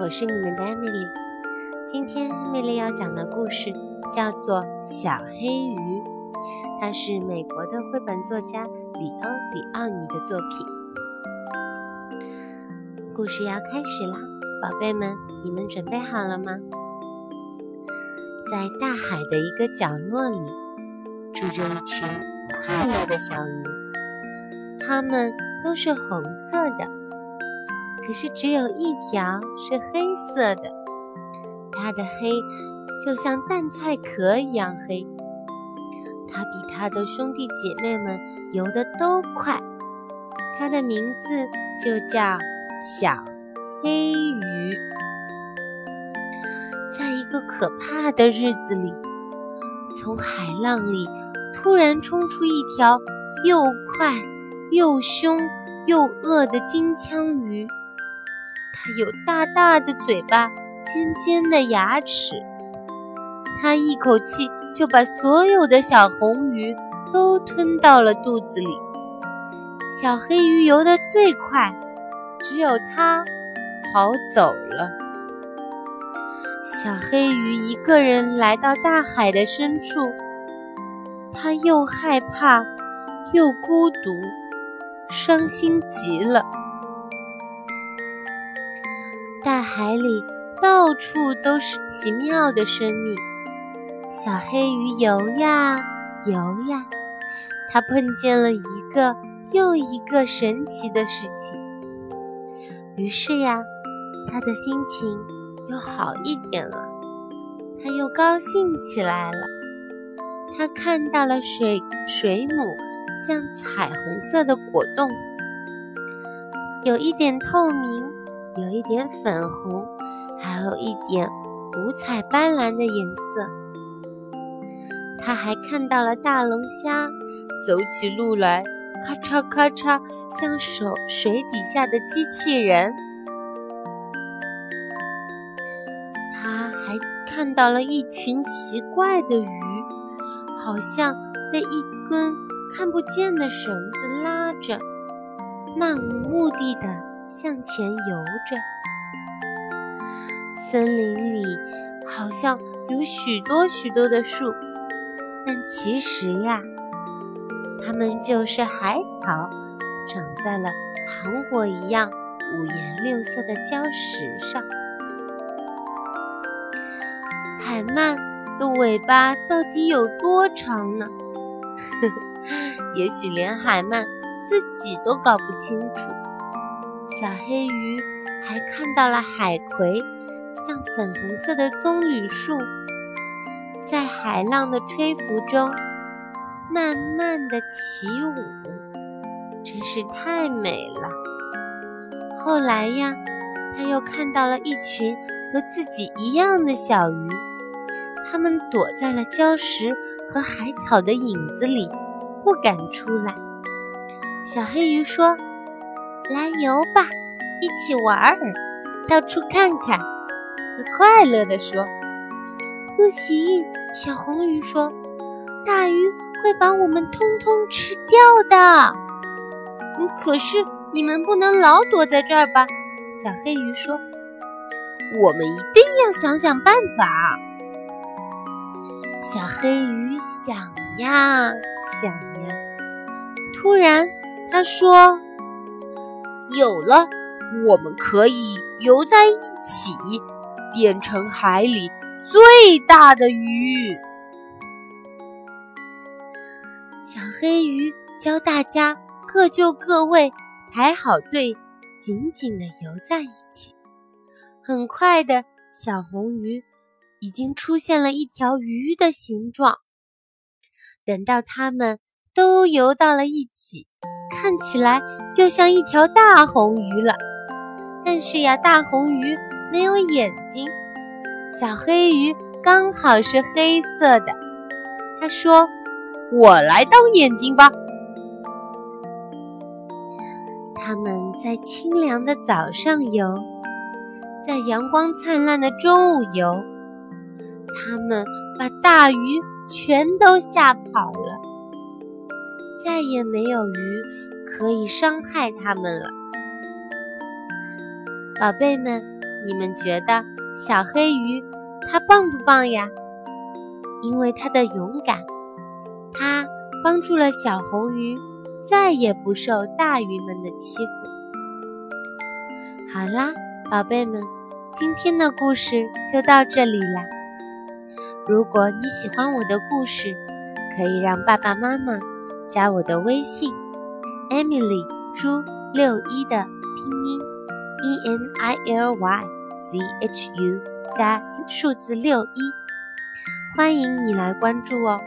我是你们的艾米丽。今天艾米丽要讲的故事叫做《小黑鱼》，它是美国的绘本作家里欧·里奥尼的作品。故事要开始啦，宝贝们，你们准备好了吗？在大海的一个角落里，住着一群快乐的小鱼，它们都是红色的。可是只有一条是黑色的，它的黑就像蛋菜壳一样黑。它比它的兄弟姐妹们游得都快。它的名字就叫小黑鱼。在一个可怕的日子里，从海浪里突然冲出一条又快又凶又饿的金枪鱼。它有大大的嘴巴，尖尖的牙齿。它一口气就把所有的小红鱼都吞到了肚子里。小黑鱼游得最快，只有它跑走了。小黑鱼一个人来到大海的深处，它又害怕又孤独，伤心极了。大海里到处都是奇妙的生命，小黑鱼游呀游呀，它碰见了一个又一个神奇的事情。于是呀，它的心情又好一点了，它又高兴起来了。它看到了水水母像彩虹色的果冻，有一点透明。有一点粉红，还有一点五彩斑斓的颜色。他还看到了大龙虾走起路来咔嚓咔嚓，像手水底下的机器人。他还看到了一群奇怪的鱼，好像被一根看不见的绳子拉着，漫无目的的。向前游着，森林里好像有许多许多的树，但其实呀，它们就是海草，长在了糖果一样五颜六色的礁石上。海鳗的尾巴到底有多长呢？呵呵，也许连海鳗自己都搞不清楚。小黑鱼还看到了海葵，像粉红色的棕榈树，在海浪的吹拂中慢慢的起舞，真是太美了。后来呀，他又看到了一群和自己一样的小鱼，它们躲在了礁石和海草的影子里，不敢出来。小黑鱼说。来游吧，一起玩儿，到处看看。他快乐地说：“不行。”小红鱼说：“大鱼会把我们通通吃掉的。”，可是你们不能老躲在这儿吧？小黑鱼说：“我们一定要想想办法。”小黑鱼想呀想呀，突然他说。有了，我们可以游在一起，变成海里最大的鱼。小黑鱼教大家各就各位，排好队，紧紧地游在一起。很快的，小红鱼已经出现了一条鱼的形状。等到它们都游到了一起，看起来。就像一条大红鱼了，但是呀，大红鱼没有眼睛，小黑鱼刚好是黑色的。他说：“我来当眼睛吧。”他们在清凉的早上游，在阳光灿烂的中午游，他们把大鱼全都吓跑了，再也没有鱼。可以伤害它们了，宝贝们，你们觉得小黑鱼它棒不棒呀？因为它的勇敢，它帮助了小红鱼，再也不受大鱼们的欺负。好啦，宝贝们，今天的故事就到这里啦。如果你喜欢我的故事，可以让爸爸妈妈加我的微信，Emily 朱六一的拼音 E N I L Y C H U 加数字六一，欢迎你来关注哦。